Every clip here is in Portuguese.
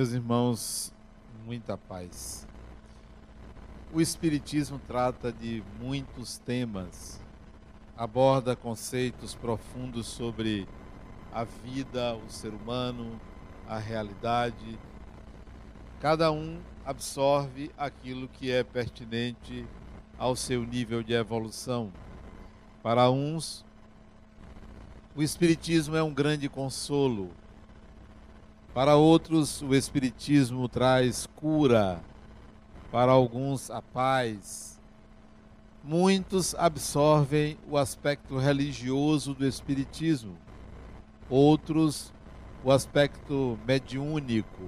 Meus irmãos, muita paz. O Espiritismo trata de muitos temas, aborda conceitos profundos sobre a vida, o ser humano, a realidade. Cada um absorve aquilo que é pertinente ao seu nível de evolução. Para uns, o Espiritismo é um grande consolo. Para outros, o Espiritismo traz cura. Para alguns, a paz. Muitos absorvem o aspecto religioso do Espiritismo, outros, o aspecto mediúnico,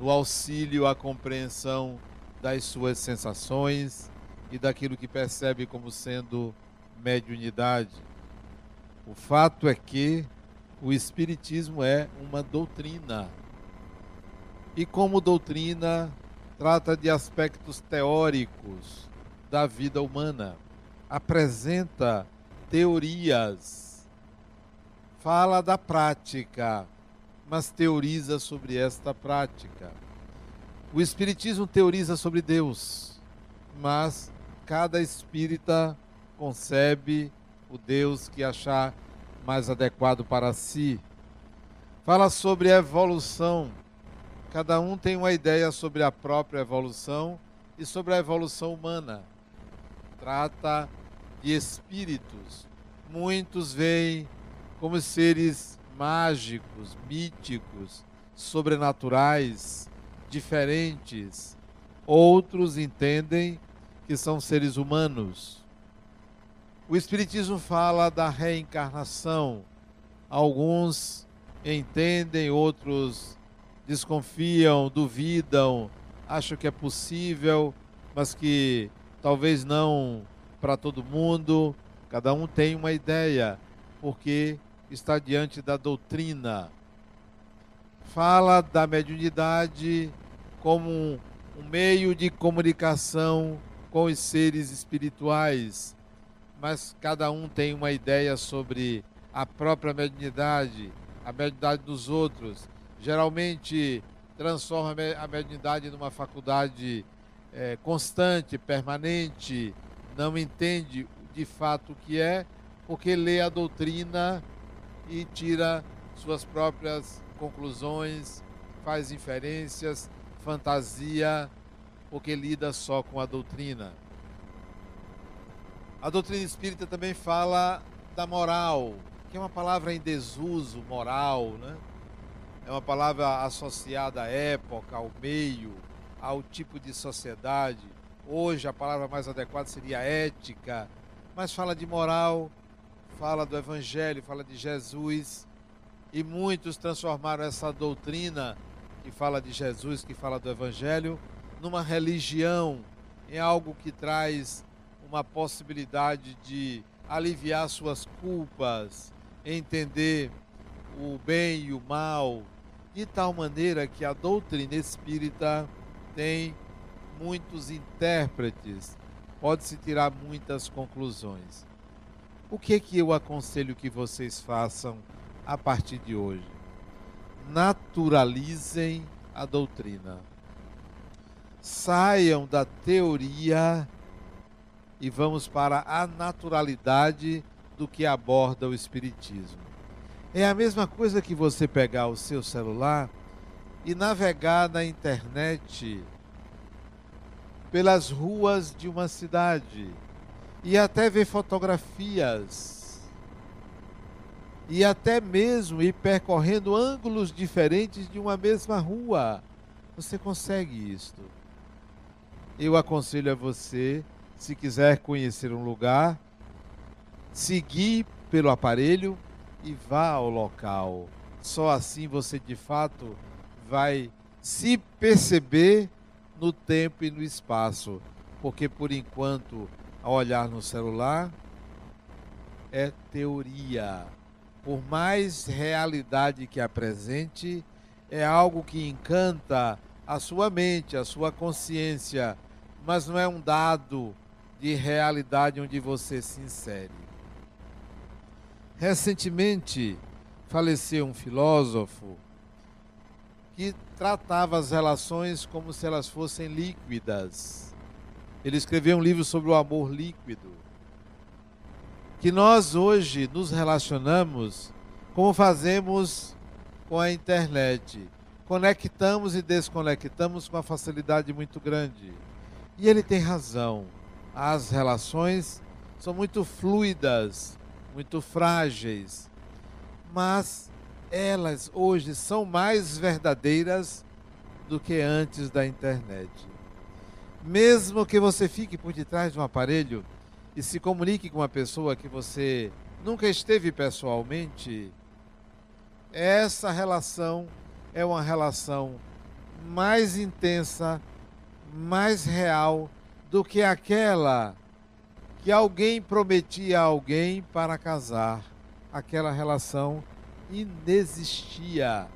no auxílio à compreensão das suas sensações e daquilo que percebe como sendo mediunidade. O fato é que o Espiritismo é uma doutrina. E, como doutrina, trata de aspectos teóricos da vida humana, apresenta teorias, fala da prática, mas teoriza sobre esta prática. O Espiritismo teoriza sobre Deus, mas cada espírita concebe o Deus que achar mais adequado para si. Fala sobre evolução. Cada um tem uma ideia sobre a própria evolução e sobre a evolução humana. Trata de espíritos. Muitos veem como seres mágicos, míticos, sobrenaturais, diferentes. Outros entendem que são seres humanos o Espiritismo fala da reencarnação. Alguns entendem, outros desconfiam, duvidam, acham que é possível, mas que talvez não para todo mundo. Cada um tem uma ideia, porque está diante da doutrina. Fala da mediunidade como um, meio de comunicação com os seres espirituais mas cada um tem uma ideia sobre a própria mediunidade, a mediunidade dos outros. Geralmente transforma a mediunidade numa faculdade é, constante, permanente, não entende de fato o que é, porque lê a doutrina e tira suas próprias conclusões, faz inferências, fantasia, porque lida só com a doutrina. A doutrina espírita também fala da moral, que é uma palavra em desuso, moral, né? É uma palavra associada à época, ao meio, ao tipo de sociedade. Hoje a palavra mais adequada seria ética, mas fala de moral, fala do evangelho, fala de Jesus. E muitos transformaram essa doutrina que fala de Jesus, que fala do evangelho, numa religião, em algo que traz uma possibilidade de aliviar suas culpas, entender o bem e o mal, de tal maneira que a doutrina espírita tem muitos intérpretes, pode-se tirar muitas conclusões. O que que eu aconselho que vocês façam a partir de hoje? Naturalizem a doutrina. Saiam da teoria e vamos para a naturalidade do que aborda o Espiritismo. É a mesma coisa que você pegar o seu celular e navegar na internet pelas ruas de uma cidade e até ver fotografias e até mesmo ir percorrendo ângulos diferentes de uma mesma rua. Você consegue isto. Eu aconselho a você se quiser conhecer um lugar, seguir pelo aparelho e vá ao local. Só assim você de fato vai se perceber no tempo e no espaço, porque por enquanto, ao olhar no celular, é teoria. Por mais realidade que apresente, é algo que encanta a sua mente, a sua consciência, mas não é um dado de realidade onde você se insere. Recentemente faleceu um filósofo que tratava as relações como se elas fossem líquidas. Ele escreveu um livro sobre o amor líquido. Que nós hoje nos relacionamos como fazemos com a internet. Conectamos e desconectamos com uma facilidade muito grande. E ele tem razão. As relações são muito fluidas, muito frágeis, mas elas hoje são mais verdadeiras do que antes da internet. Mesmo que você fique por detrás de um aparelho e se comunique com uma pessoa que você nunca esteve pessoalmente, essa relação é uma relação mais intensa, mais real do que aquela que alguém prometia a alguém para casar. Aquela relação inexistia.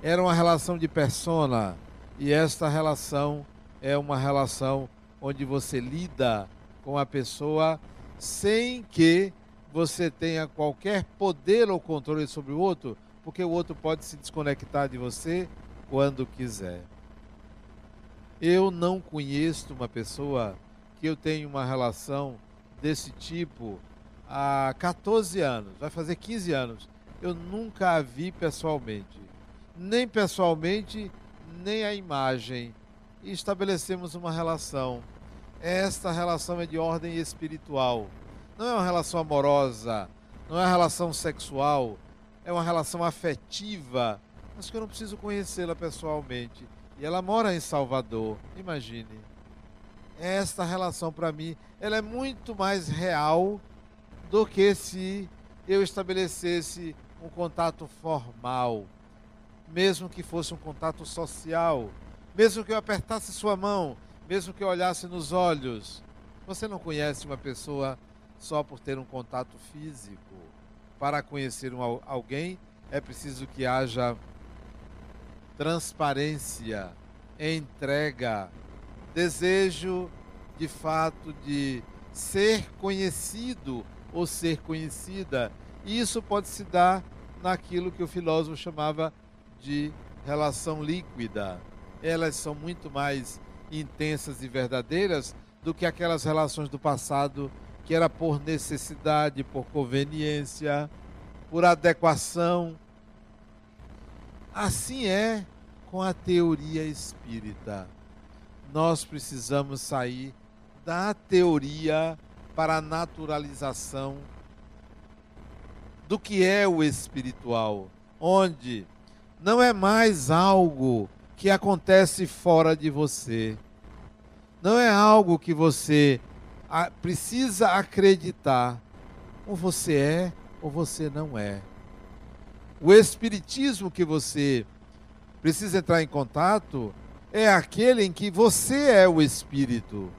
Era uma relação de persona. E esta relação é uma relação onde você lida com a pessoa sem que você tenha qualquer poder ou controle sobre o outro, porque o outro pode se desconectar de você quando quiser. Eu não conheço uma pessoa que eu tenho uma relação desse tipo há 14 anos, vai fazer 15 anos. Eu nunca a vi pessoalmente, nem pessoalmente, nem a imagem. E estabelecemos uma relação. Esta relação é de ordem espiritual. Não é uma relação amorosa, não é uma relação sexual, é uma relação afetiva, mas que eu não preciso conhecê-la pessoalmente. E ela mora em Salvador, imagine esta relação para mim, ela é muito mais real do que se eu estabelecesse um contato formal, mesmo que fosse um contato social, mesmo que eu apertasse sua mão, mesmo que eu olhasse nos olhos. Você não conhece uma pessoa só por ter um contato físico. Para conhecer um, alguém é preciso que haja transparência, entrega, desejo de fato de ser conhecido ou ser conhecida. E isso pode se dar naquilo que o filósofo chamava de relação líquida. Elas são muito mais intensas e verdadeiras do que aquelas relações do passado que era por necessidade, por conveniência, por adequação. Assim é com a teoria espírita nós precisamos sair da teoria para a naturalização do que é o espiritual, onde não é mais algo que acontece fora de você. Não é algo que você precisa acreditar. Ou você é ou você não é. O espiritismo que você precisa entrar em contato é aquele em que você é o espírito.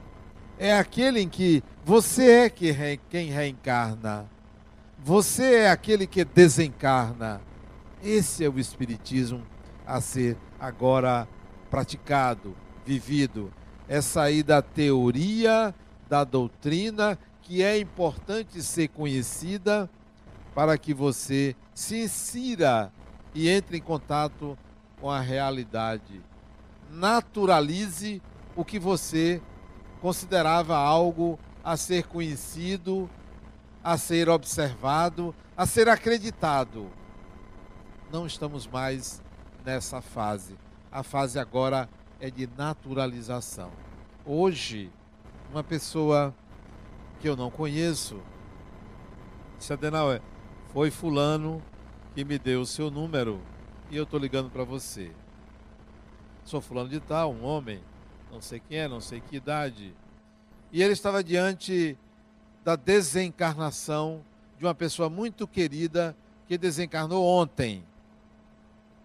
É aquele em que você é quem reencarna. Você é aquele que desencarna. Esse é o espiritismo a ser agora praticado, vivido. É sair da teoria, da doutrina, que é importante ser conhecida para que você se insira e entre em contato com a realidade naturalize o que você considerava algo a ser conhecido, a ser observado, a ser acreditado. Não estamos mais nessa fase. A fase agora é de naturalização. Hoje, uma pessoa que eu não conheço, disse Adenauer, foi fulano que me deu o seu número e eu estou ligando para você. Sou fulano de tal, um homem, não sei quem é, não sei que idade. E ele estava diante da desencarnação de uma pessoa muito querida que desencarnou ontem.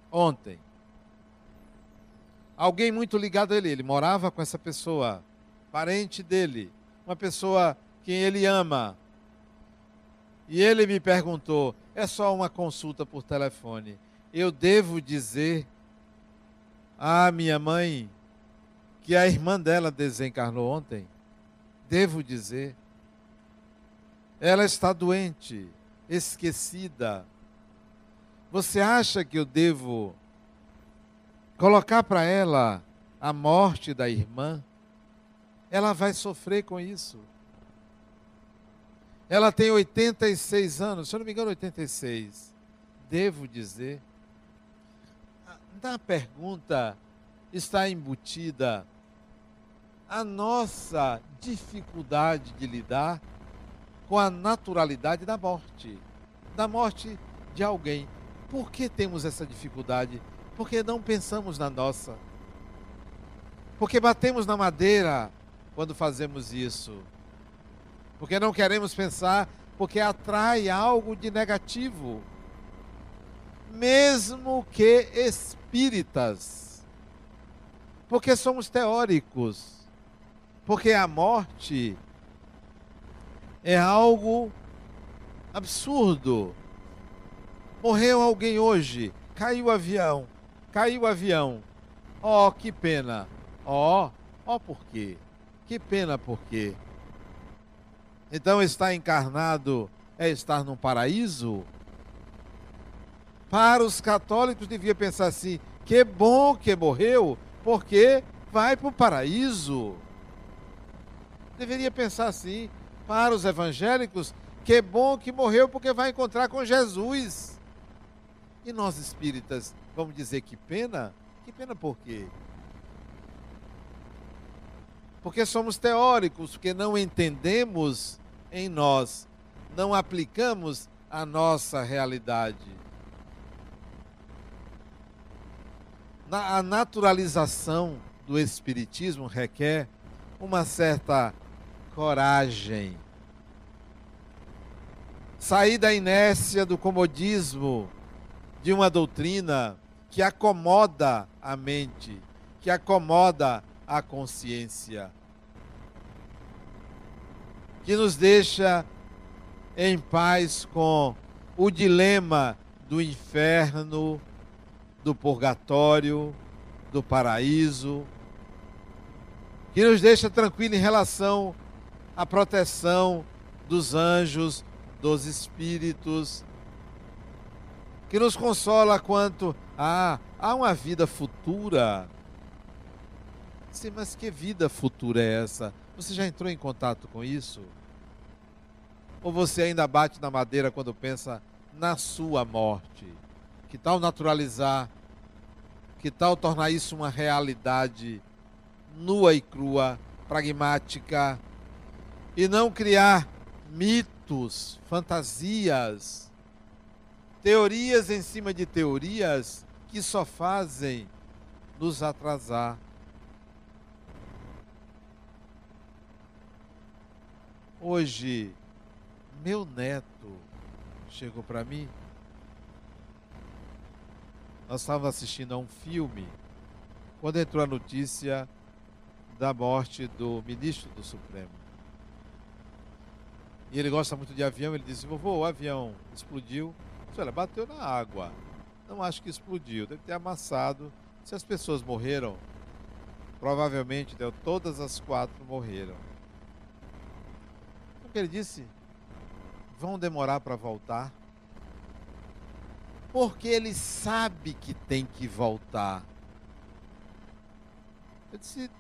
Ontem. Alguém muito ligado a ele, ele morava com essa pessoa, parente dele, uma pessoa que ele ama. E ele me perguntou: é só uma consulta por telefone. Eu devo dizer a minha mãe, que a irmã dela desencarnou ontem, devo dizer, ela está doente, esquecida. Você acha que eu devo colocar para ela a morte da irmã, ela vai sofrer com isso. Ela tem 86 anos, se eu não me engano, 86. Devo dizer. Na pergunta está embutida a nossa dificuldade de lidar com a naturalidade da morte, da morte de alguém. Por que temos essa dificuldade? Porque não pensamos na nossa. Porque batemos na madeira quando fazemos isso. Porque não queremos pensar, porque atrai algo de negativo. Mesmo que espíritas. Porque somos teóricos. Porque a morte é algo absurdo. Morreu alguém hoje, caiu o avião, caiu o avião. Oh, que pena. Oh, oh, por quê? Que pena por quê? Então estar encarnado é estar num paraíso? Para os católicos devia pensar assim: que bom que morreu, porque vai para o paraíso. Deveria pensar assim. Para os evangélicos, que bom que morreu, porque vai encontrar com Jesus. E nós espíritas, vamos dizer que pena? Que pena por quê? Porque somos teóricos, porque não entendemos em nós, não aplicamos a nossa realidade. A naturalização do Espiritismo requer uma certa coragem. Sair da inércia do comodismo de uma doutrina que acomoda a mente, que acomoda a consciência que nos deixa em paz com o dilema do inferno, do purgatório, do paraíso, que nos deixa tranquilo em relação à proteção dos anjos, dos espíritos, que nos consola quanto a ah, há uma vida futura. Mas que vida futura é essa? Você já entrou em contato com isso? Ou você ainda bate na madeira quando pensa na sua morte? Que tal naturalizar? Que tal tornar isso uma realidade nua e crua, pragmática? E não criar mitos, fantasias, teorias em cima de teorias que só fazem nos atrasar. Hoje, meu neto chegou para mim. Nós estávamos assistindo a um filme quando entrou a notícia da morte do ministro do Supremo. E ele gosta muito de avião, ele disse, vovô, o avião explodiu. Olha, bateu na água. Não acho que explodiu, deve ter amassado. Se as pessoas morreram, provavelmente deu, todas as quatro morreram. Que ele disse? vão demorar para voltar? Porque ele sabe que tem que voltar. Eu disse,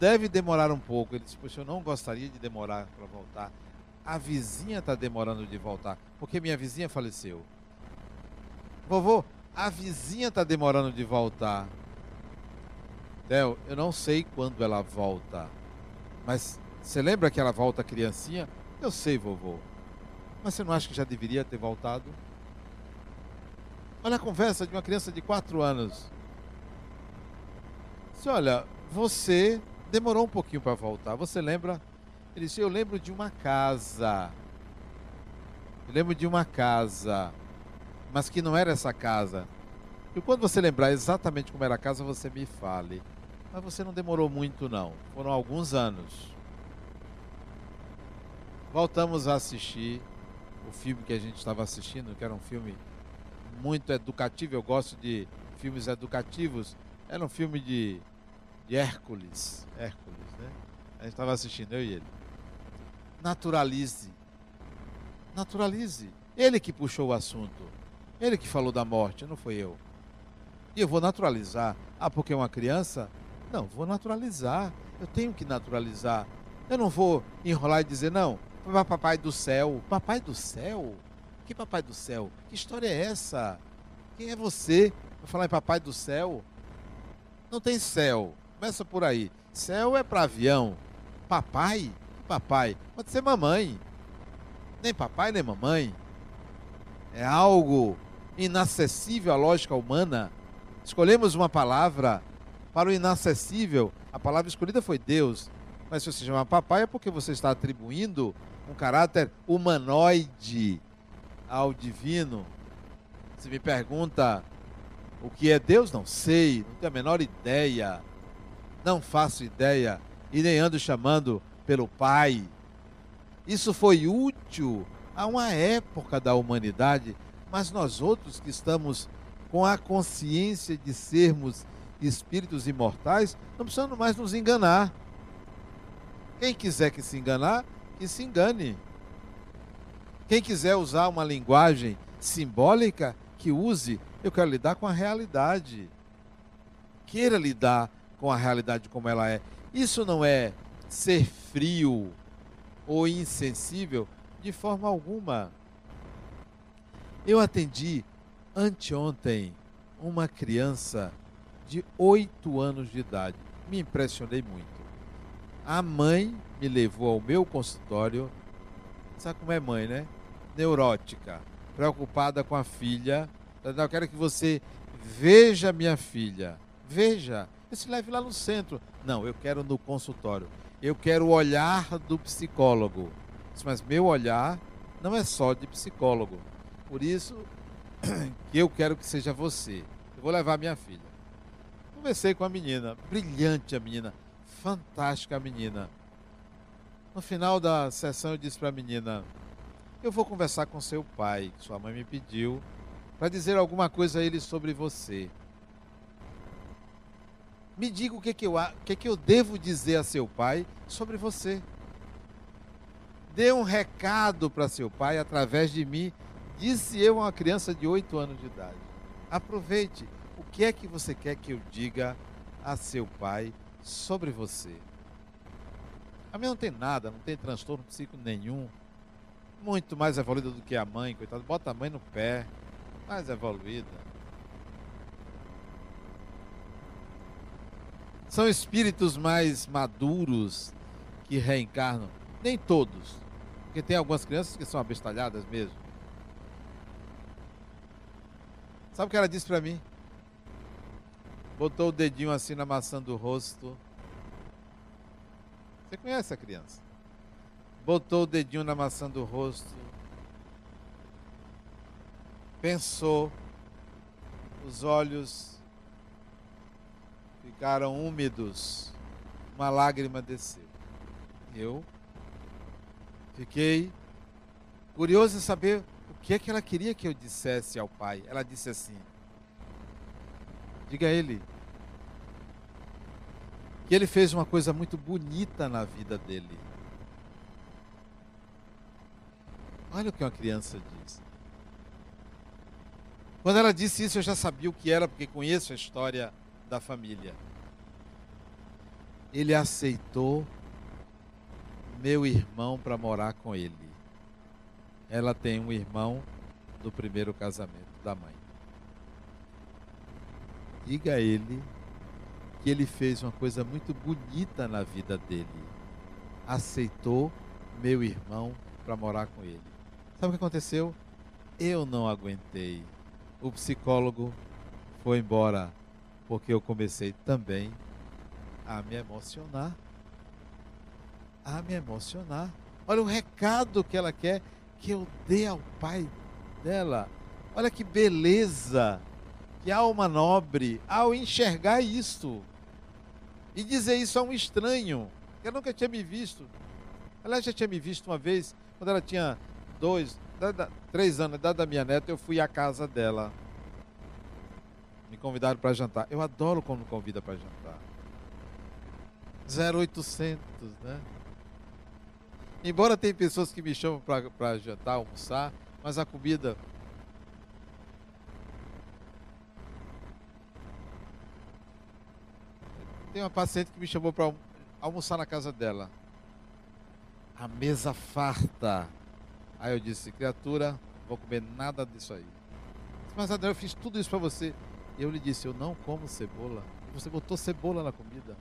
deve demorar um pouco. Ele disse, poxa, eu não gostaria de demorar para voltar. A vizinha está demorando de voltar, porque minha vizinha faleceu. Vovô, a vizinha está demorando de voltar. Theo, eu não sei quando ela volta. Mas você lembra que ela volta criancinha? Eu sei, vovô. Mas você não acha que já deveria ter voltado? Olha a conversa de uma criança de 4 anos. Disse, olha, você demorou um pouquinho para voltar. Você lembra? Ele disse, eu lembro de uma casa. Eu lembro de uma casa. Mas que não era essa casa. E quando você lembrar exatamente como era a casa, você me fale. Mas você não demorou muito, não. Foram alguns anos. Voltamos a assistir o filme que a gente estava assistindo, que era um filme muito educativo. Eu gosto de filmes educativos. Era um filme de, de Hércules. Hércules, né? A gente estava assistindo, eu e ele. Naturalize. Naturalize. Ele que puxou o assunto. Ele que falou da morte, não foi eu. E eu vou naturalizar. Ah, porque é uma criança? Não, vou naturalizar. Eu tenho que naturalizar. Eu não vou enrolar e dizer, não, papai do céu. Papai do céu? Que papai do céu? Que história é essa? Quem é você para falar em papai do céu? Não tem céu. Começa por aí. Céu é para avião. Papai? Papai. Pode ser mamãe. Nem papai, nem mamãe. É algo inacessível à lógica humana. Escolhemos uma palavra para o inacessível. A palavra escolhida foi Deus. Mas se você chama papai é porque você está atribuindo um caráter humanoide ao divino. Se me pergunta o que é Deus, não sei, não tenho a menor ideia. Não faço ideia e nem ando chamando pelo Pai. Isso foi útil a uma época da humanidade, mas nós outros que estamos com a consciência de sermos espíritos imortais, não precisamos mais nos enganar. Quem quiser que se enganar, que se engane. Quem quiser usar uma linguagem simbólica, que use. Eu quero lidar com a realidade. Queira lidar com a realidade como ela é. Isso não é ser frio ou insensível de forma alguma. Eu atendi anteontem uma criança de 8 anos de idade. Me impressionei muito. A mãe me levou ao meu consultório. Sabe como é mãe, né? Neurótica, preocupada com a filha. Eu quero que você veja minha filha. Veja. Eu se leve lá no centro. Não, eu quero no consultório. Eu quero o olhar do psicólogo. Mas meu olhar não é só de psicólogo. Por isso que eu quero que seja você. Eu vou levar minha filha. Conversei com a menina, brilhante a menina, fantástica a menina. No final da sessão eu disse para a menina: Eu vou conversar com seu pai, que sua mãe me pediu, para dizer alguma coisa a ele sobre você. Me diga o que, que, eu, o que, que eu devo dizer a seu pai sobre você. Dê um recado para seu pai através de mim, disse eu a uma criança de 8 anos de idade. Aproveite. O que é que você quer que eu diga a seu pai sobre você? A minha não tem nada, não tem transtorno psíquico nenhum. Muito mais evoluída do que a mãe, coitado. Bota a mãe no pé. Mais evoluída. São espíritos mais maduros que reencarnam. Nem todos. Porque tem algumas crianças que são abestalhadas mesmo. Sabe o que ela disse para mim? Botou o dedinho assim na maçã do rosto. Você conhece a criança? Botou o dedinho na maçã do rosto. Pensou. Os olhos ficaram úmidos, uma lágrima desceu. Eu fiquei curioso em saber o que é que ela queria que eu dissesse ao pai. Ela disse assim: Diga a ele que ele fez uma coisa muito bonita na vida dele. Olha o que uma criança diz. Quando ela disse isso, eu já sabia o que era, porque conheço a história da família ele aceitou meu irmão para morar com ele. Ela tem um irmão do primeiro casamento da mãe. Diga a ele que ele fez uma coisa muito bonita na vida dele. Aceitou meu irmão para morar com ele. Sabe o que aconteceu? Eu não aguentei. O psicólogo foi embora porque eu comecei também a me emocionar. A me emocionar. Olha o recado que ela quer que eu dê ao pai dela. Olha que beleza, que alma nobre ao enxergar isso e dizer isso a um estranho que nunca tinha me visto. Ela já tinha me visto uma vez quando ela tinha dois, três anos, da idade da minha neta, eu fui à casa dela. Me convidaram para jantar. Eu adoro quando me convida para jantar. 0800, né? Embora tem pessoas que me chamam para jantar, almoçar, mas a comida Tem uma paciente que me chamou para almoçar na casa dela. A mesa farta. Aí eu disse, criatura, vou comer nada disso aí. Mas André, eu fiz tudo isso para você. E eu lhe disse, eu não como cebola. Você botou cebola na comida.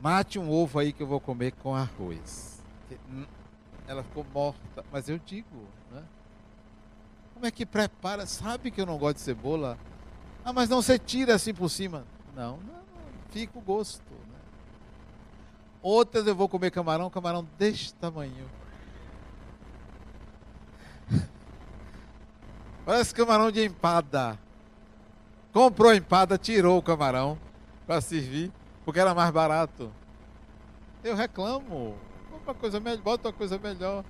Mate um ovo aí que eu vou comer com arroz. Hum, ela ficou morta. Mas eu digo, né? Como é que prepara? Sabe que eu não gosto de cebola? Ah, mas não você tira assim por cima. Não, não, fica o gosto. Né? Outras eu vou comer camarão, camarão deste tamanho. Parece camarão de empada. Comprou empada, tirou o camarão para servir, porque era mais barato. Eu reclamo. Uma coisa melhor, bota uma coisa melhor.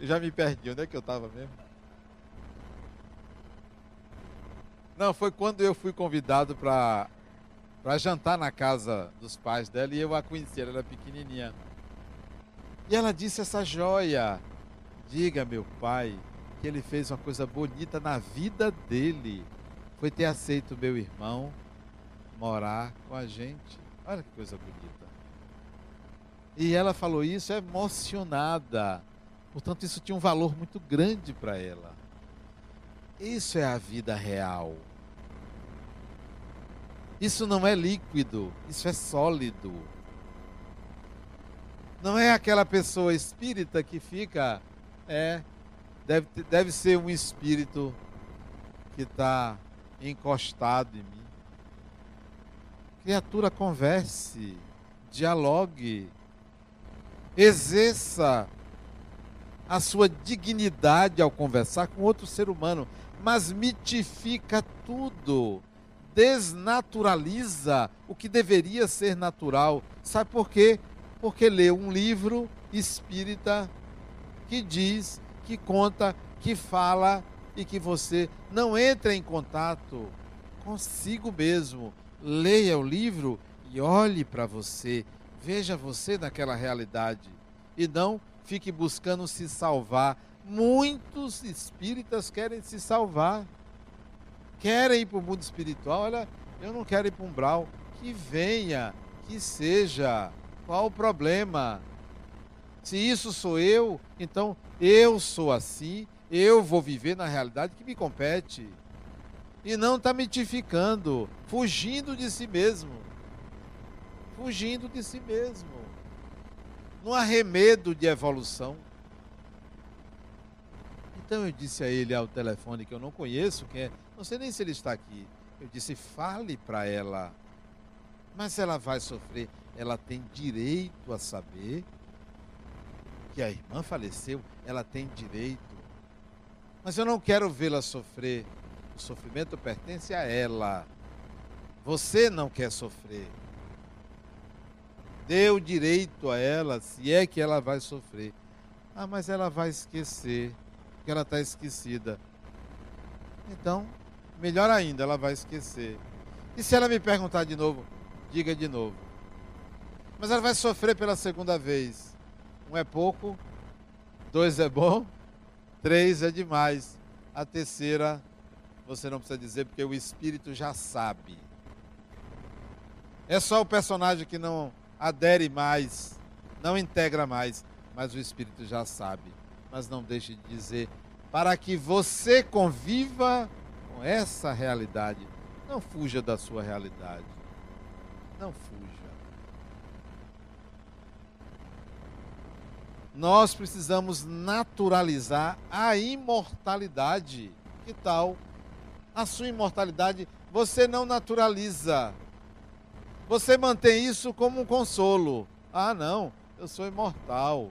Já me perdi, onde é que eu estava mesmo? Não, foi quando eu fui convidado para para jantar na casa dos pais dela e eu a conheci, ela era pequenininha. E ela disse essa joia: Diga, meu pai, que ele fez uma coisa bonita na vida dele. Foi ter aceito meu irmão morar com a gente. Olha que coisa bonita. E ela falou isso emocionada. Portanto, isso tinha um valor muito grande para ela. Isso é a vida real. Isso não é líquido, isso é sólido. Não é aquela pessoa espírita que fica é, deve, deve ser um espírito que está encostado em mim. Criatura, converse, dialogue, exerça a sua dignidade ao conversar com outro ser humano, mas mitifica tudo, desnaturaliza o que deveria ser natural. Sabe por quê? Porque lê um livro espírita que diz, que conta, que fala e que você não entra em contato consigo mesmo. Leia o livro e olhe para você, veja você naquela realidade e não fique buscando se salvar. Muitos espíritas querem se salvar, querem ir para o mundo espiritual. Olha, eu não quero ir para um brau. Que venha, que seja. Qual o problema? Se isso sou eu, então eu sou assim, eu vou viver na realidade que me compete. E não está mitificando, fugindo de si mesmo. Fugindo de si mesmo. No arremedo de evolução. Então eu disse a ele ao telefone que eu não conheço, quem é, não sei nem se ele está aqui. Eu disse: fale para ela. Mas ela vai sofrer, ela tem direito a saber que a irmã faleceu, ela tem direito. Mas eu não quero vê-la sofrer. O sofrimento pertence a ela. Você não quer sofrer. Dê o direito a ela, se é que ela vai sofrer. Ah, mas ela vai esquecer, porque ela está esquecida. Então, melhor ainda, ela vai esquecer. E se ela me perguntar de novo, diga de novo. Mas ela vai sofrer pela segunda vez. Um é pouco, dois é bom, três é demais. A terceira, você não precisa dizer, porque o espírito já sabe. É só o personagem que não adere mais, não integra mais, mas o espírito já sabe. Mas não deixe de dizer, para que você conviva essa realidade. Não fuja da sua realidade. Não fuja. nós precisamos naturalizar a imortalidade. Que tal? A sua imortalidade você não naturaliza. Você mantém isso como um consolo. Ah, não, eu sou imortal.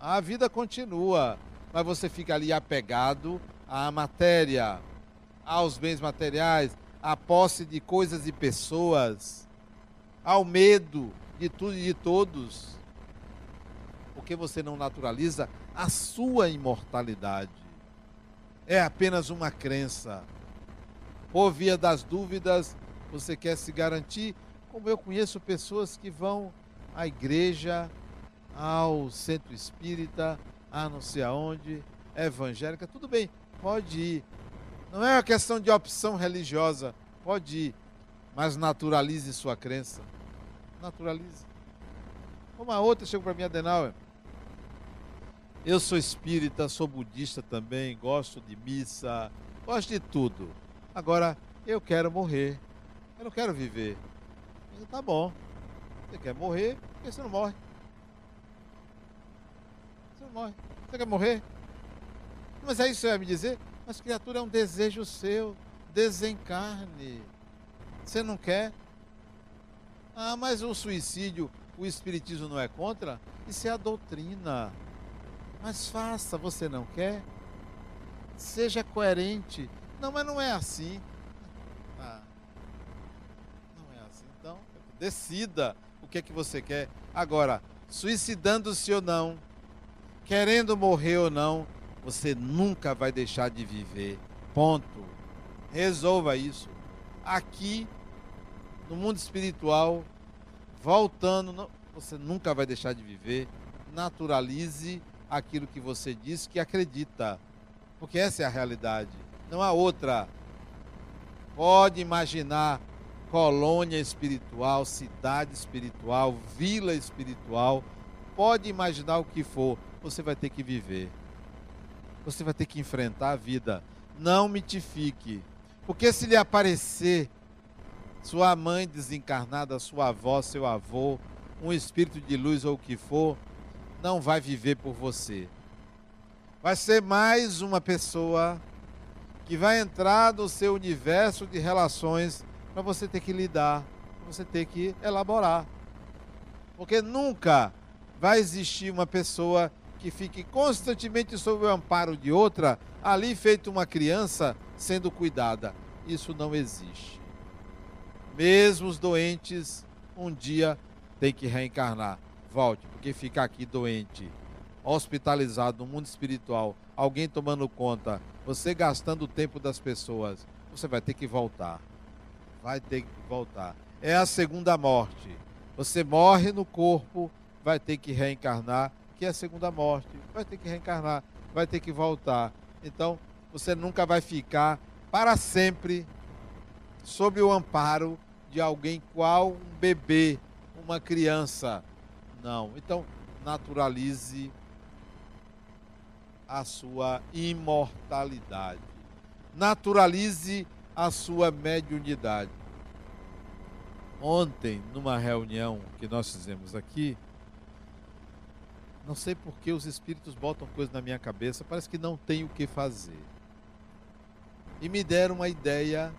A vida continua, mas você fica ali apegado à matéria, aos bens materiais, à posse de coisas e pessoas, ao medo de tudo e de todos porque você não naturaliza a sua imortalidade. É apenas uma crença. Por via das dúvidas, você quer se garantir, como eu conheço pessoas que vão à igreja, ao centro espírita, a não sei aonde, evangélica, tudo bem, pode ir. Não é uma questão de opção religiosa, Pode ir, mas naturalize sua crença. Naturalize. Uma outra chegou para mim, Adenauer. Eu sou espírita, sou budista também, gosto de missa, gosto de tudo. Agora, eu quero morrer. Eu não quero viver. Eu, tá bom. Você quer morrer, por que você não morre? Você não morre. Você quer morrer? Mas é isso que você vai me dizer? Mas criatura é um desejo seu. Desencarne. Você não quer? Ah, mas o suicídio, o espiritismo não é contra? Isso é a doutrina. Mas faça, você não quer? Seja coerente. Não, mas não é assim. Ah, não é assim. Então, decida o que é que você quer. Agora, suicidando-se ou não, querendo morrer ou não, você nunca vai deixar de viver. Ponto. Resolva isso. Aqui, no mundo espiritual, voltando, você nunca vai deixar de viver. Naturalize aquilo que você diz que acredita. Porque essa é a realidade. Não há outra. Pode imaginar colônia espiritual, cidade espiritual, vila espiritual. Pode imaginar o que for. Você vai ter que viver. Você vai ter que enfrentar a vida. Não mitifique. Porque se lhe aparecer sua mãe desencarnada, sua avó, seu avô, um espírito de luz ou o que for, não vai viver por você. Vai ser mais uma pessoa que vai entrar no seu universo de relações para você ter que lidar, para você ter que elaborar. Porque nunca vai existir uma pessoa que fique constantemente sob o amparo de outra, ali feito uma criança sendo cuidada. Isso não existe. Mesmo os doentes, um dia tem que reencarnar volte, porque ficar aqui doente, hospitalizado no mundo espiritual, alguém tomando conta, você gastando o tempo das pessoas, você vai ter que voltar. Vai ter que voltar. É a segunda morte. Você morre no corpo, vai ter que reencarnar, que é a segunda morte. Vai ter que reencarnar, vai ter que voltar. Então, você nunca vai ficar para sempre sob o amparo de alguém qual um bebê, uma criança não. Então, naturalize a sua imortalidade. Naturalize a sua mediunidade. Ontem, numa reunião que nós fizemos aqui, não sei por que os espíritos botam coisa na minha cabeça, parece que não tem o que fazer. E me deram uma ideia,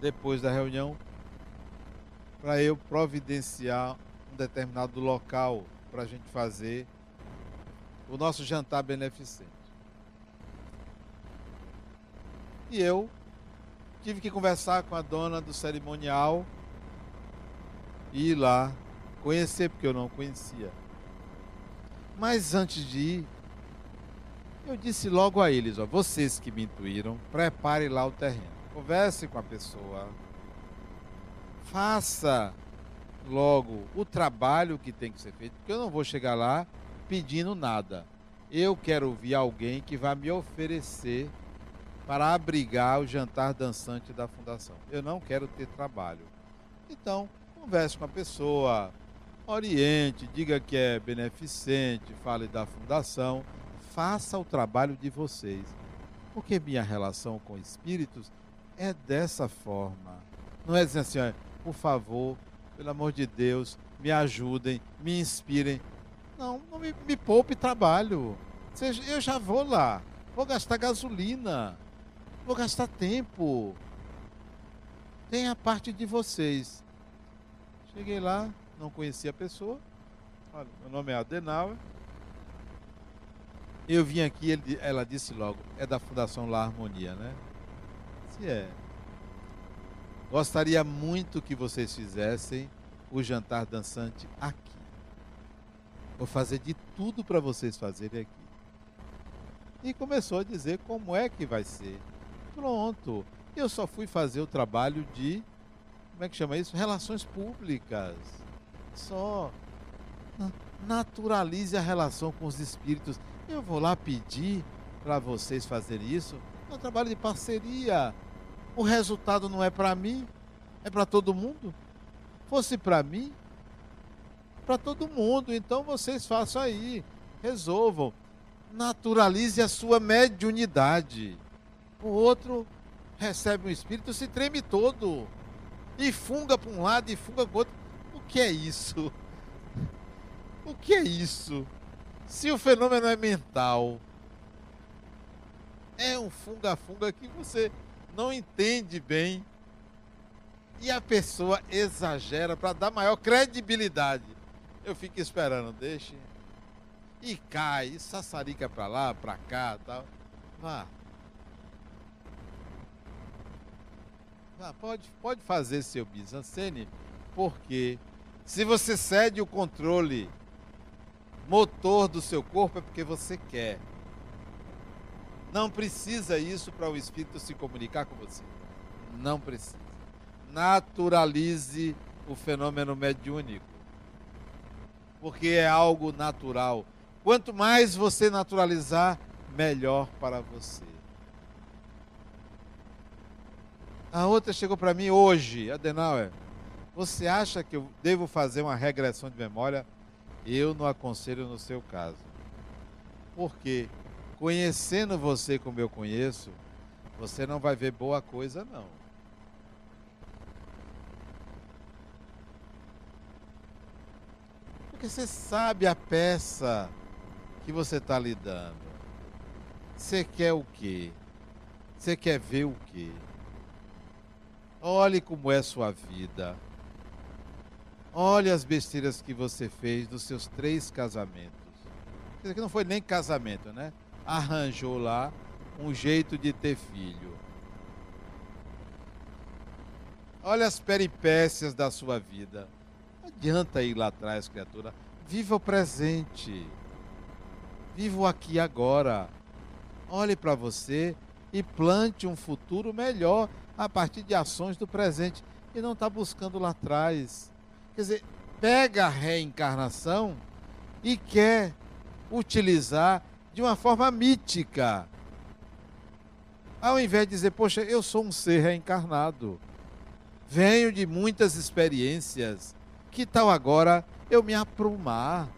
depois da reunião, para eu providenciar um determinado local para a gente fazer o nosso jantar beneficente. E eu tive que conversar com a dona do cerimonial e ir lá conhecer, porque eu não conhecia. Mas antes de ir, eu disse logo a eles: ó, vocês que me intuíram, preparem lá o terreno, converse com a pessoa, faça logo o trabalho que tem que ser feito, porque eu não vou chegar lá pedindo nada. Eu quero ouvir alguém que vai me oferecer para abrigar o jantar dançante da fundação. Eu não quero ter trabalho. Então, converse com a pessoa, oriente, diga que é beneficente, fale da fundação, faça o trabalho de vocês. Porque minha relação com espíritos é dessa forma. Não é dizer assim, por favor, pelo amor de Deus, me ajudem, me inspirem. Não, não me, me poupe trabalho. Eu já vou lá, vou gastar gasolina, vou gastar tempo. Tem a parte de vocês. Cheguei lá, não conhecia a pessoa. Olha, meu nome é Adenauer. Eu vim aqui, ele, ela disse logo, é da Fundação La Harmonia, né? Se é. Gostaria muito que vocês fizessem o jantar dançante aqui. Vou fazer de tudo para vocês fazerem aqui. E começou a dizer como é que vai ser. Pronto. Eu só fui fazer o trabalho de. Como é que chama isso? Relações públicas. Só. Naturalize a relação com os espíritos. Eu vou lá pedir para vocês fazerem isso. É um trabalho de parceria O resultado não é para mim, é para todo mundo. Fosse para mim, para todo mundo. Então vocês façam aí, resolvam. Naturalize a sua mediunidade. O outro recebe um espírito, se treme todo. E funga para um lado e funga para o outro. Que é isso? O que é isso? Se o fenômeno é mental, é um funga-funga que você não entende bem. E a pessoa exagera para dar maior credibilidade. Eu fico esperando, deixe. E cai, e sassarica para lá, para cá, tal. Vá. Vá, pode, pode fazer seu bisancene, porque se você cede o controle motor do seu corpo é porque você quer. Não precisa isso para o espírito se comunicar com você. Não precisa. Naturalize o fenômeno mediúnico. Porque é algo natural. Quanto mais você naturalizar, melhor para você. A outra chegou para mim hoje, Adenauer. Você acha que eu devo fazer uma regressão de memória? Eu não aconselho no seu caso. Por quê? conhecendo você como eu conheço, você não vai ver boa coisa, não. Porque você sabe a peça que você está lidando. Você quer o quê? Você quer ver o quê? Olhe como é sua vida. Olhe as besteiras que você fez dos seus três casamentos. Dizer que não foi nem casamento, né? arranjou lá um jeito de ter filho. Olha as peripécias da sua vida. Não adianta ir lá atrás, criatura. Viva o presente. Viva o aqui e agora. Olhe para você e plante um futuro melhor a partir de ações do presente e não está buscando lá atrás. Quer dizer, pega a reencarnação e quer utilizar de uma forma mítica. Ao invés de dizer, poxa, eu sou um ser reencarnado, venho de muitas experiências, que tal agora eu me aprumar,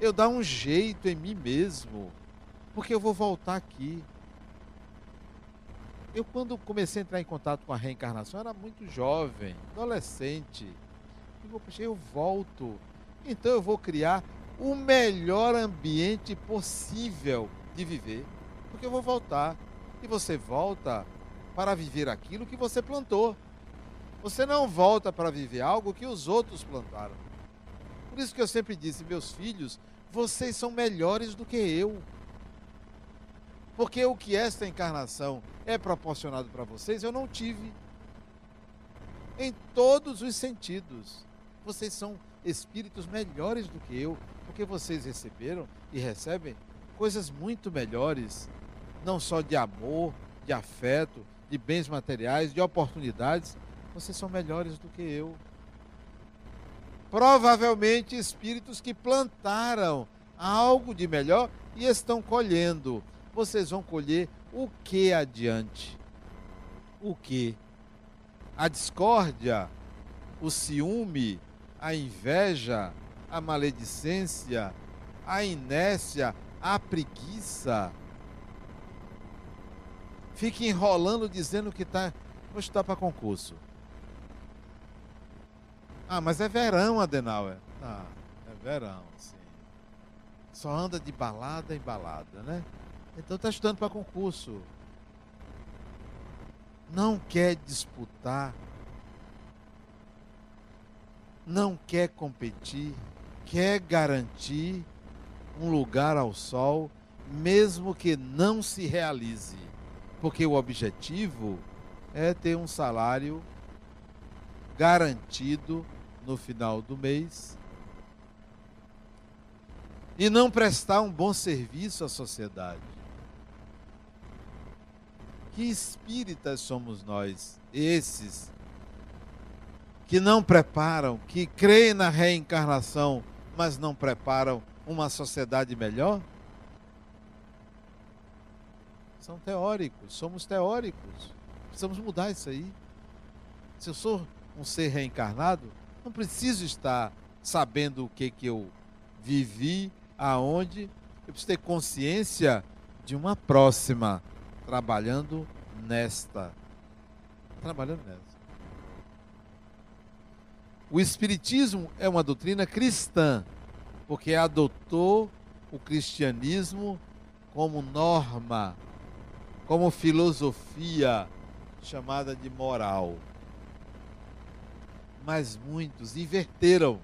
eu dar um jeito em mim mesmo, porque eu vou voltar aqui. Eu, quando comecei a entrar em contato com a reencarnação, era muito jovem, adolescente. Eu, poxa, eu volto, então eu vou criar o melhor ambiente possível de viver. Porque eu vou voltar. E você volta para viver aquilo que você plantou. Você não volta para viver algo que os outros plantaram. Por isso que eu sempre disse, meus filhos, vocês são melhores do que eu. Porque o que esta encarnação é proporcionado para vocês, eu não tive. Em todos os sentidos. Vocês são espíritos melhores do que eu, porque vocês receberam e recebem coisas muito melhores, não só de amor, de afeto, de bens materiais, de oportunidades. Vocês são melhores do que eu. Provavelmente espíritos que plantaram algo de melhor e estão colhendo. Vocês vão colher o que adiante? O que? A discórdia, o ciúme, a inveja, a maledicência, a inércia, a preguiça. Fica enrolando dizendo que está. Vou estudar para concurso. Ah, mas é verão, Adenauer. Ah, é verão, sim. Só anda de balada em balada, né? Então está estudando para concurso. Não quer disputar. Não quer competir quer garantir um lugar ao sol, mesmo que não se realize, porque o objetivo é ter um salário garantido no final do mês e não prestar um bom serviço à sociedade. Que espíritas somos nós, esses que não preparam, que creem na reencarnação mas não preparam uma sociedade melhor? São teóricos, somos teóricos. precisamos mudar isso aí. Se eu sou um ser reencarnado, não preciso estar sabendo o que, que eu vivi, aonde. Eu preciso ter consciência de uma próxima, trabalhando nesta. Trabalhando nesta. O Espiritismo é uma doutrina cristã, porque adotou o cristianismo como norma, como filosofia chamada de moral. Mas muitos inverteram.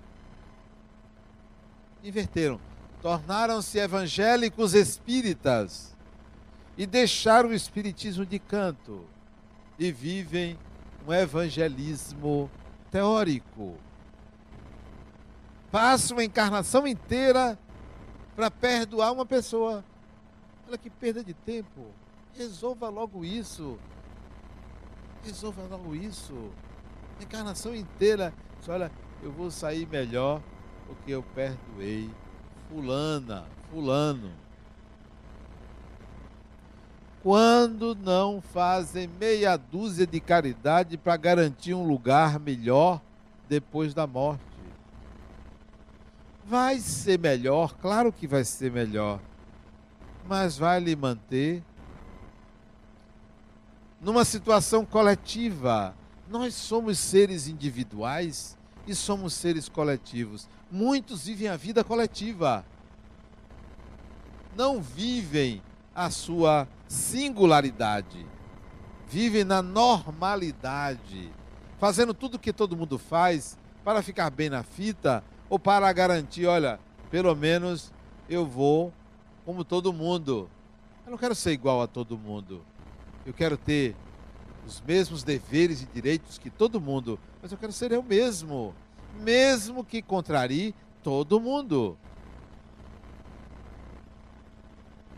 Inverteram. Tornaram-se evangélicos espíritas e deixaram o espiritismo de canto e vivem um evangelismo teórico. Passa uma encarnação inteira para perdoar uma pessoa. Olha que perda de tempo. Resolva logo isso. Resolva logo isso. Encarnação inteira. Olha, eu vou sair melhor porque eu perdoei fulana, fulano. Quando não fazem meia dúzia de caridade para garantir um lugar melhor depois da morte? Vai ser melhor, claro que vai ser melhor, mas vai lhe manter numa situação coletiva. Nós somos seres individuais e somos seres coletivos. Muitos vivem a vida coletiva. Não vivem a sua singularidade. Vivem na normalidade, fazendo tudo o que todo mundo faz para ficar bem na fita ou para garantir, olha, pelo menos eu vou como todo mundo. Eu não quero ser igual a todo mundo. Eu quero ter os mesmos deveres e direitos que todo mundo, mas eu quero ser eu mesmo, mesmo que contrarie todo mundo.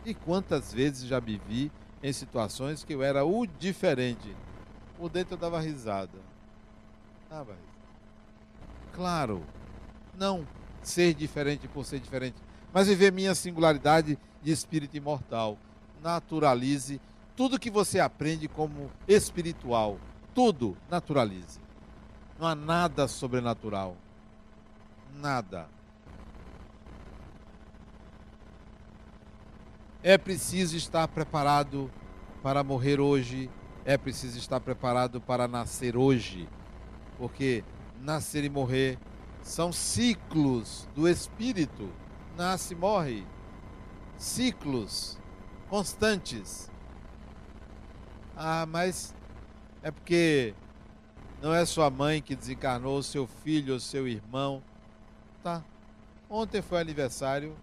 E quantas vezes já me vi em situações que eu era o diferente. Por dentro eu dava risada. Dava risada. Claro, não ser diferente por ser diferente, mas viver minha singularidade de espírito imortal. Naturalize tudo que você aprende como espiritual. Tudo naturalize. Não há nada sobrenatural. Nada. É preciso estar preparado para morrer hoje. É preciso estar preparado para nascer hoje. Porque nascer e morrer são ciclos do espírito. Nasce e morre. Ciclos constantes. Ah, mas é porque não é sua mãe que desencarnou, seu filho seu irmão. Tá. Ontem foi aniversário.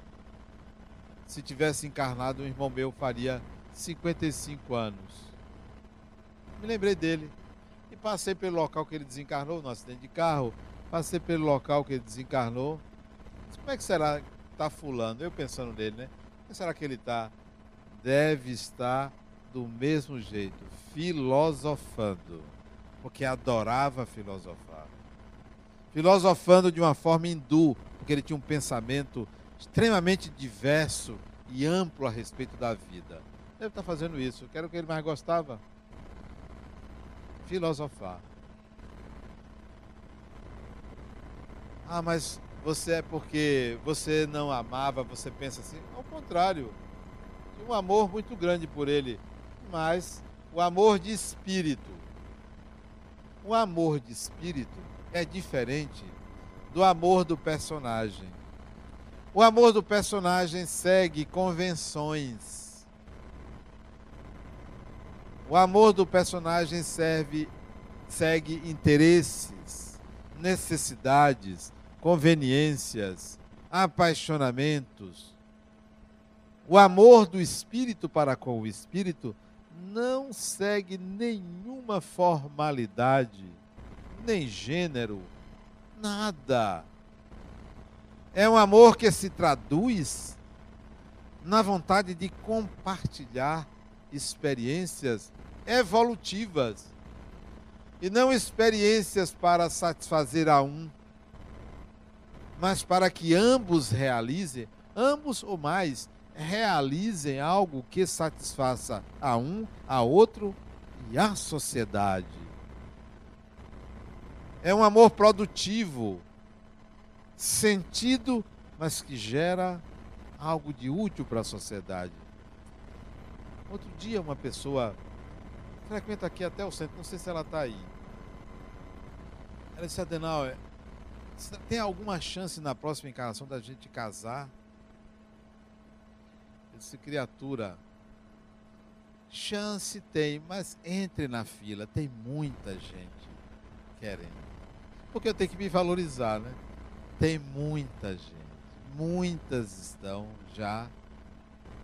Se tivesse encarnado, um irmão meu faria 55 anos. Me lembrei dele. E passei pelo local que ele desencarnou, no acidente de carro. Passei pelo local que ele desencarnou. Como é que será que está fulano? Eu pensando nele, né? Como será que ele está? Deve estar do mesmo jeito, filosofando, porque adorava filosofar. Filosofando de uma forma hindu, porque ele tinha um pensamento extremamente diverso e amplo a respeito da vida. Deve estar fazendo isso. Quero que ele mais gostava. Filosofar. Ah, mas você é porque você não amava, você pensa assim. Ao contrário, tinha um amor muito grande por ele, mas o amor de espírito. O amor de espírito é diferente do amor do personagem. O amor do personagem segue convenções. O amor do personagem serve, segue interesses, necessidades, conveniências, apaixonamentos. O amor do espírito para com o espírito não segue nenhuma formalidade, nem gênero, nada. É um amor que se traduz na vontade de compartilhar experiências evolutivas e não experiências para satisfazer a um mas para que ambos realizem, ambos ou mais, realizem algo que satisfaça a um, a outro e a sociedade. É um amor produtivo, sentido, mas que gera algo de útil para a sociedade. Outro dia, uma pessoa frequenta aqui até o centro, não sei se ela está aí. Ela disse, Adenauer, tem alguma chance na próxima encarnação da gente casar? Eu disse, criatura, chance tem, mas entre na fila, tem muita gente querendo. Porque eu tenho que me valorizar, né? Tem muita gente, muitas estão já.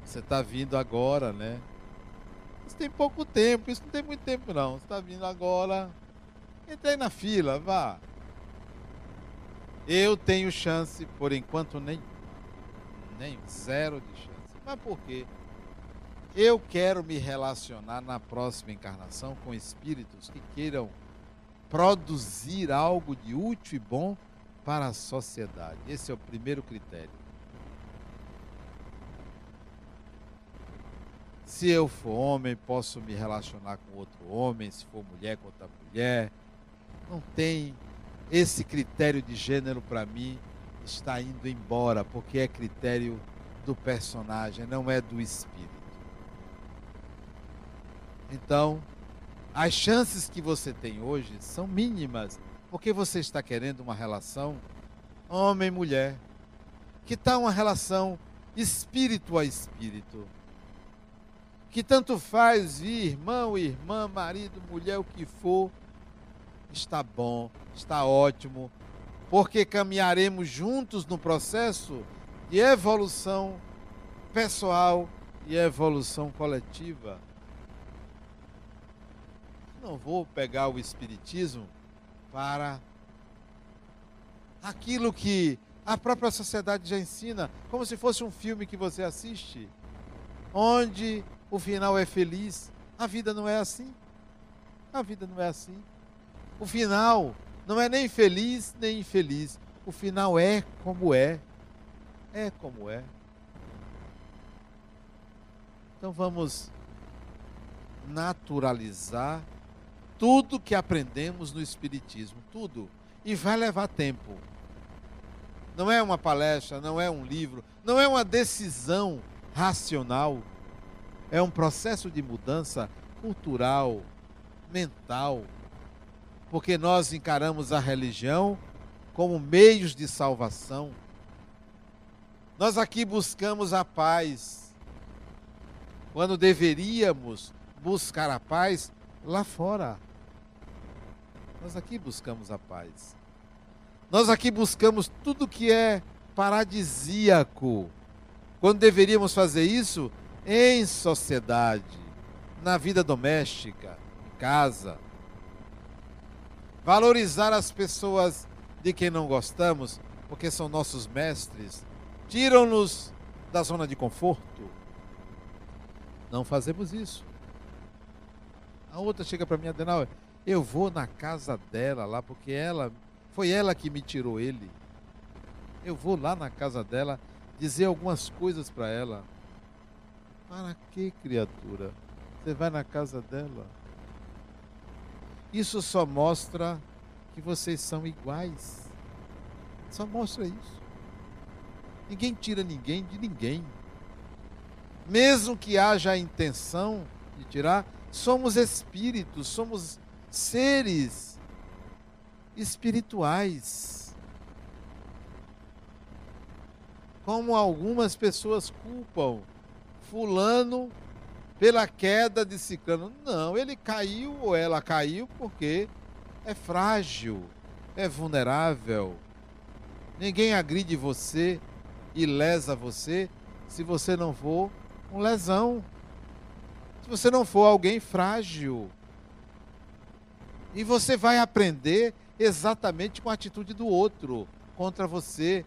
Você está vindo agora, né? Isso tem pouco tempo, isso não tem muito tempo não. Você está vindo agora. Entrei na fila, vá. Eu tenho chance, por enquanto, nem, nem zero de chance. Mas por quê? Eu quero me relacionar na próxima encarnação com espíritos que queiram produzir algo de útil e bom para a sociedade. Esse é o primeiro critério. Se eu for homem, posso me relacionar com outro homem, se for mulher, com outra mulher. Não tem esse critério de gênero para mim está indo embora, porque é critério do personagem, não é do espírito. Então, as chances que você tem hoje são mínimas, porque você está querendo uma relação homem-mulher. Que tal uma relação espírito a espírito? Que tanto faz vir irmão, irmã, marido, mulher, o que for, está bom, está ótimo, porque caminharemos juntos no processo de evolução pessoal e evolução coletiva. Não vou pegar o Espiritismo para aquilo que a própria sociedade já ensina, como se fosse um filme que você assiste, onde o final é feliz. A vida não é assim. A vida não é assim. O final não é nem feliz nem infeliz. O final é como é. É como é. Então vamos naturalizar tudo que aprendemos no Espiritismo, tudo. E vai levar tempo. Não é uma palestra, não é um livro, não é uma decisão racional. É um processo de mudança cultural, mental, porque nós encaramos a religião como meios de salvação. Nós aqui buscamos a paz, quando deveríamos buscar a paz lá fora. Nós aqui buscamos a paz. Nós aqui buscamos tudo que é paradisíaco, quando deveríamos fazer isso em sociedade, na vida doméstica, em casa valorizar as pessoas de quem não gostamos, porque são nossos mestres, tiram-nos da zona de conforto. Não fazemos isso. A outra chega para mim, Adenauer, eu vou na casa dela lá, porque ela foi ela que me tirou ele. Eu vou lá na casa dela dizer algumas coisas para ela. Para que, criatura? Você vai na casa dela? Isso só mostra que vocês são iguais. Só mostra isso. Ninguém tira ninguém de ninguém. Mesmo que haja a intenção de tirar, somos espíritos, somos seres espirituais. Como algumas pessoas culpam Fulano pela queda de Ciclano. Não, ele caiu ou ela caiu porque é frágil, é vulnerável. Ninguém agride você e lesa você se você não for um lesão. Se você não for alguém frágil. E você vai aprender exatamente com a atitude do outro contra você.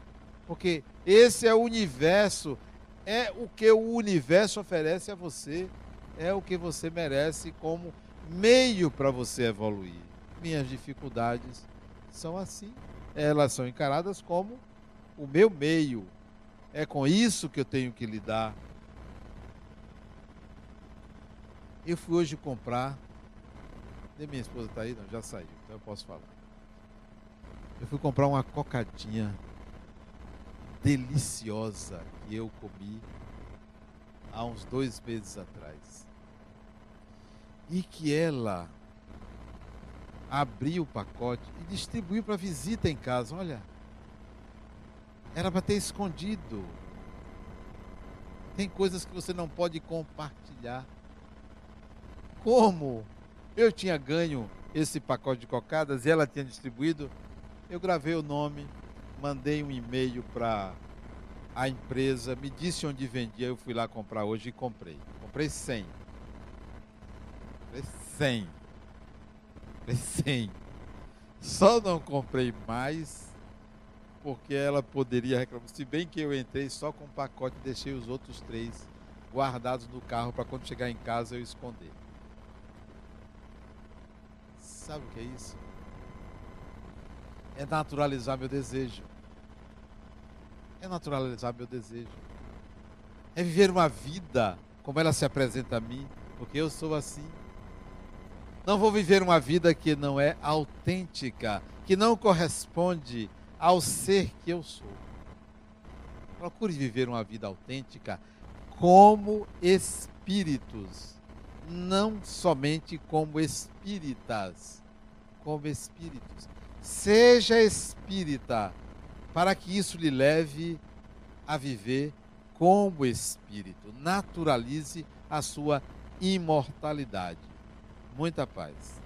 Porque esse é o universo, é o que o universo oferece a você é o que você merece como meio para você evoluir. Minhas dificuldades são assim. Elas são encaradas como o meu meio. É com isso que eu tenho que lidar. Eu fui hoje comprar E minha esposa está aí? Não, já saiu, então eu posso falar. Eu fui comprar uma cocadinha deliciosa que eu comi há uns dois meses atrás. E que ela abriu o pacote e distribuiu para visita em casa. Olha, era para ter escondido. Tem coisas que você não pode compartilhar. Como eu tinha ganho esse pacote de cocadas e ela tinha distribuído, eu gravei o nome, mandei um e-mail para a empresa, me disse onde vendia, eu fui lá comprar hoje e comprei. Comprei 100. Comprei 100. Comprei 100. Só não comprei mais porque ela poderia reclamar. Se bem que eu entrei só com o pacote e deixei os outros três guardados no carro para quando chegar em casa eu esconder. Sabe o que é isso? É naturalizar meu desejo. É naturalizar meu desejo. É viver uma vida como ela se apresenta a mim, porque eu sou assim. Não vou viver uma vida que não é autêntica, que não corresponde ao ser que eu sou. Procure viver uma vida autêntica como espíritos, não somente como espíritas, como espíritos. Seja espírita, para que isso lhe leve a viver como espírito. Naturalize a sua imortalidade. Muita paz.